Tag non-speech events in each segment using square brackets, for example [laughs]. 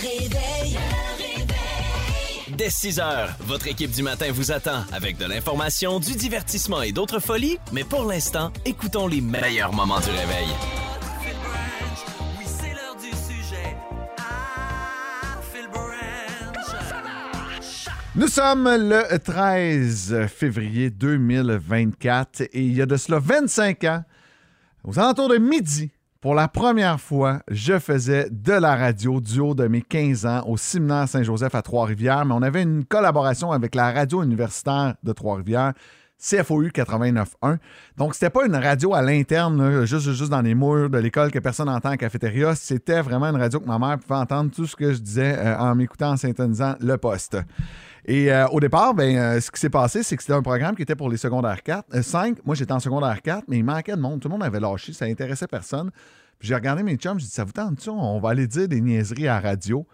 réveil. Dès 6 heures, votre équipe du matin vous attend avec de l'information, du divertissement et d'autres folies. Mais pour l'instant, écoutons les meilleurs moments du réveil. Phil Branch, oui, c'est l'heure du sujet. Ah, Phil Branch. Nous sommes le 13 février 2024 et il y a de cela 25 ans, aux alentours de midi, pour la première fois, je faisais de la radio du haut de mes 15 ans au séminaire Saint-Joseph à Trois-Rivières, mais on avait une collaboration avec la radio universitaire de Trois-Rivières. CFOU 89.1. Donc, c'était pas une radio à l'interne, juste, juste dans les murs de l'école que personne n'entend en cafétéria. C'était vraiment une radio que ma mère pouvait entendre tout ce que je disais euh, en m'écoutant, en syntonisant le poste. Et euh, au départ, ben, euh, ce qui s'est passé, c'est que c'était un programme qui était pour les secondaires 4, euh, 5. Moi, j'étais en secondaire 4, mais il manquait de monde. Tout le monde avait lâché, ça intéressait personne. Puis j'ai regardé mes chums, j'ai dit, ça vous tente-tu? On va aller dire des niaiseries à la radio.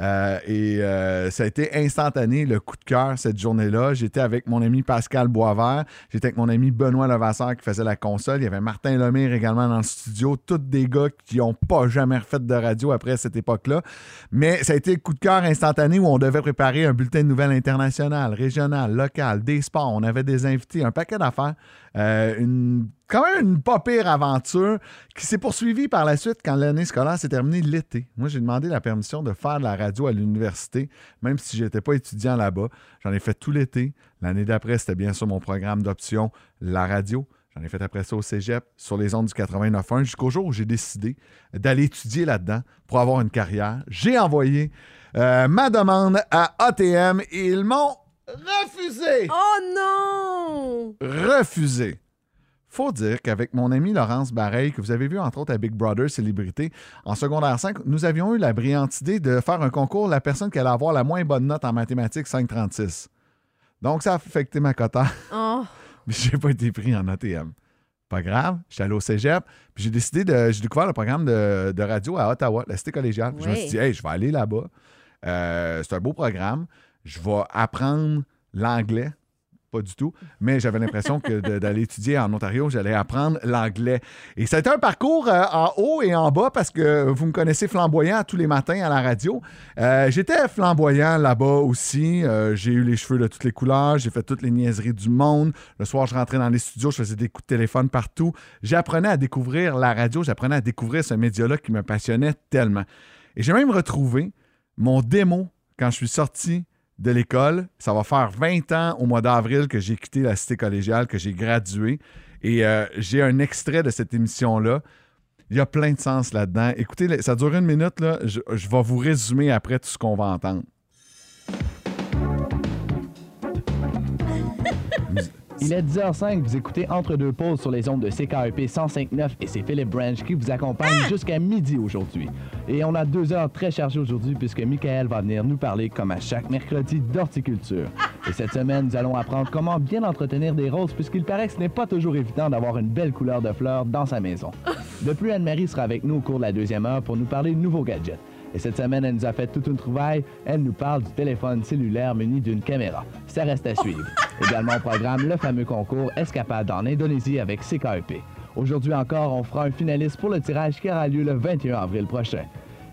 Euh, et euh, ça a été instantané, le coup de cœur cette journée-là. J'étais avec mon ami Pascal Boisvert, j'étais avec mon ami Benoît Levasseur qui faisait la console. Il y avait Martin Lemire également dans le studio. Tous des gars qui n'ont pas jamais refait de radio après cette époque-là. Mais ça a été le coup de cœur instantané où on devait préparer un bulletin de nouvelles international, régional, local, des sports. On avait des invités, un paquet d'affaires. Euh, une, quand même une pas pire aventure qui s'est poursuivie par la suite quand l'année scolaire s'est terminée l'été. Moi, j'ai demandé la permission de faire de la radio à l'université, même si je n'étais pas étudiant là-bas. J'en ai fait tout l'été. L'année d'après, c'était bien sûr mon programme d'option, la radio. J'en ai fait après ça au cégep, sur les ondes du 89.1, jusqu'au jour où j'ai décidé d'aller étudier là-dedans pour avoir une carrière. J'ai envoyé euh, ma demande à ATM et ils m'ont refusé Oh non! refusé. Faut dire qu'avec mon ami Laurence Bareil, que vous avez vu entre autres à Big Brother Célébrité, en secondaire 5, nous avions eu la brillante idée de faire un concours la personne qui allait avoir la moins bonne note en mathématiques 536. Donc ça a affecté ma quota, [laughs] Oh. mais j'ai pas été pris en ATM. Pas grave, j'étais allé au cégep, puis j'ai décidé de. J'ai découvert le programme de, de radio à Ottawa, la cité collégiale. Puis Je me suis Oui. dit, hey, je vais aller là-bas. Euh, c'est un beau programme. Je vais apprendre l'anglais. Pas du tout. Mais j'avais l'impression que d'aller étudier en Ontario, j'allais apprendre l'anglais. Et ça un parcours euh, en haut et en bas parce que vous me connaissez flamboyant tous les matins à la radio. Euh, J'étais flamboyant là-bas aussi. Euh, j'ai eu les cheveux de toutes les couleurs. J'ai fait toutes les niaiseries du monde. Le soir, je rentrais dans les studios, je faisais des coups de téléphone partout. J'apprenais à découvrir la radio. J'apprenais à découvrir ce média-là qui me passionnait tellement. Et j'ai même retrouvé mon démo quand je suis sorti de l'école. Ça va faire 20 ans au mois d'avril que j'ai quitté la cité collégiale, que j'ai gradué. Et euh, j'ai un extrait de cette émission-là. Il y a plein de sens là-dedans. Écoutez, ça dure une minute. Là. Je, je vais vous résumer après tout ce qu'on va entendre. [laughs] Il est 10h05, vous écoutez Entre deux pauses sur les ondes de CKEP 105.9 et c'est Philippe Branch qui vous accompagne jusqu'à midi aujourd'hui. Et on a deux heures très chargées aujourd'hui puisque Michael va venir nous parler, comme à chaque mercredi, d'horticulture. Et cette semaine, nous allons apprendre comment bien entretenir des roses puisqu'il paraît que ce n'est pas toujours évident d'avoir une belle couleur de fleurs dans sa maison. De plus, Anne-Marie sera avec nous au cours de la deuxième heure pour nous parler de nouveaux gadgets. Et cette semaine, elle nous a fait toute une trouvaille. Elle nous parle du téléphone cellulaire muni d'une caméra. Ça reste à suivre. Également au programme, le fameux concours Escapade en Indonésie avec CKEP. Aujourd'hui encore, on fera un finaliste pour le tirage qui aura lieu le 21 avril prochain.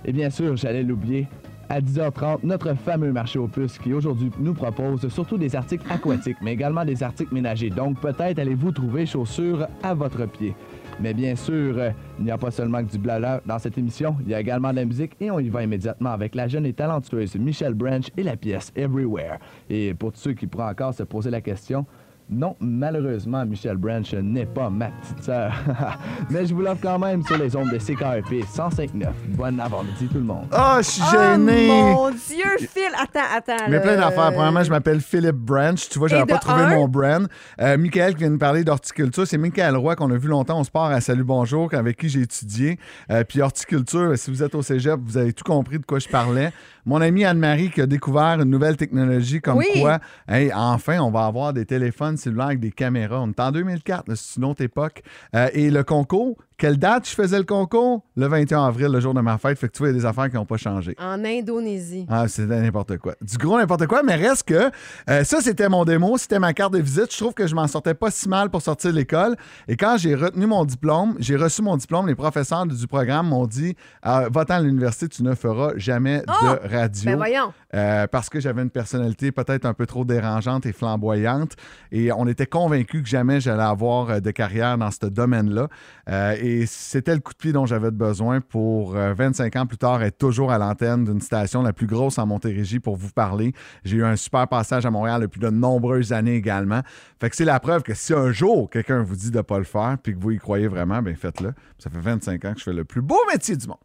Et bien sûr, j'allais l'oublier, à 10h30, notre fameux marché aux puces qui aujourd'hui nous propose surtout des articles aquatiques, mais également des articles ménagers. Donc peut-être allez-vous trouver chaussures à votre pied. Mais bien sûr, euh, il n'y a pas seulement que du blabla dans cette émission, il y a également de la musique et on y va immédiatement avec la jeune et talentueuse Michelle Branch et la pièce Everywhere. Et pour tous ceux qui pourraient encore se poser la question, non, malheureusement, Michelle Branch n'est pas ma petite sœur. [laughs] Mais je vous l'offre quand même sur les ondes de CKEP 105.9. Bon avant-midi tout le monde. Ah, je suis Oh gêné! mon Dieu, Phil! Attends, attends. Mais là. plein d'affaires. Premièrement, je m'appelle Philippe Branch. Tu vois, j'avais pas trouvé un? mon brand. Euh, Michael qui vient nous parler d'horticulture. C'est Michael Roy qu'on a vu longtemps au sport à Salut Bonjour, avec qui j'ai étudié. Euh, puis horticulture, si vous êtes au cégep, vous avez tout compris de quoi je parlais. Mon amie Anne-Marie qui a découvert une nouvelle technologie comme Oui. quoi, hey, enfin, on va avoir des téléphones cellulaires avec des caméras. On est en 2004, là, c'est une autre époque. Euh, et le concours Quelle date je faisais le concours? Le 21 avril, le jour de ma fête. Fait que tu vois, il y a des affaires qui n'ont pas changé. En Indonésie. Ah, c'était n'importe quoi. Du gros n'importe quoi, mais reste que euh, ça, c'était mon démo, c'était ma carte de visite. Je trouve que je m'en sortais pas si mal pour sortir de l'école. Et quand j'ai retenu mon diplôme, j'ai reçu mon diplôme, les professeurs du programme m'ont dit euh, Va-t'en à l'université, tu ne feras jamais Oh! de radio. Ben voyons. Euh, parce que j'avais une personnalité peut-être un peu trop dérangeante et flamboyante. Et on était convaincus que jamais j'allais avoir de carrière dans ce domaine-là. Euh, et c'était le coup de pied dont j'avais besoin pour euh, 25 ans plus tard être toujours à l'antenne d'une station la plus grosse en Montérégie pour vous parler. J'ai eu un super passage à Montréal depuis de nombreuses années également. Fait que c'est la preuve que si un jour quelqu'un vous dit de ne pas le faire puis que vous y croyez vraiment, bien faites-le. Ça fait 25 ans que je fais le plus beau métier du monde.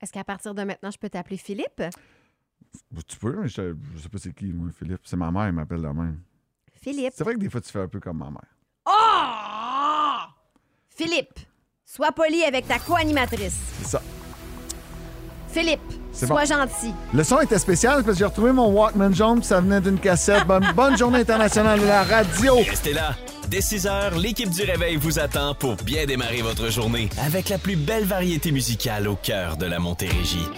Est-ce qu'à partir de maintenant, je peux t'appeler Philippe? Tu peux, mais je, je sais pas c'est qui, moi, Philippe. C'est ma mère, elle m'appelle de même. Philippe. C'est vrai que des fois, tu fais un peu comme ma mère. Oh! Philippe, sois poli avec ta co-animatrice. C'est ça. Philippe, C'est sois bon. gentil. Le son était spécial parce que j'ai retrouvé mon Walkman jaune puis ça venait d'une cassette. Bonne, [laughs] bonne journée internationale de la radio. Restez là. Dès 6 heures, l'équipe du Réveil vous attend pour bien démarrer votre journée avec la plus belle variété musicale au cœur de la Montérégie.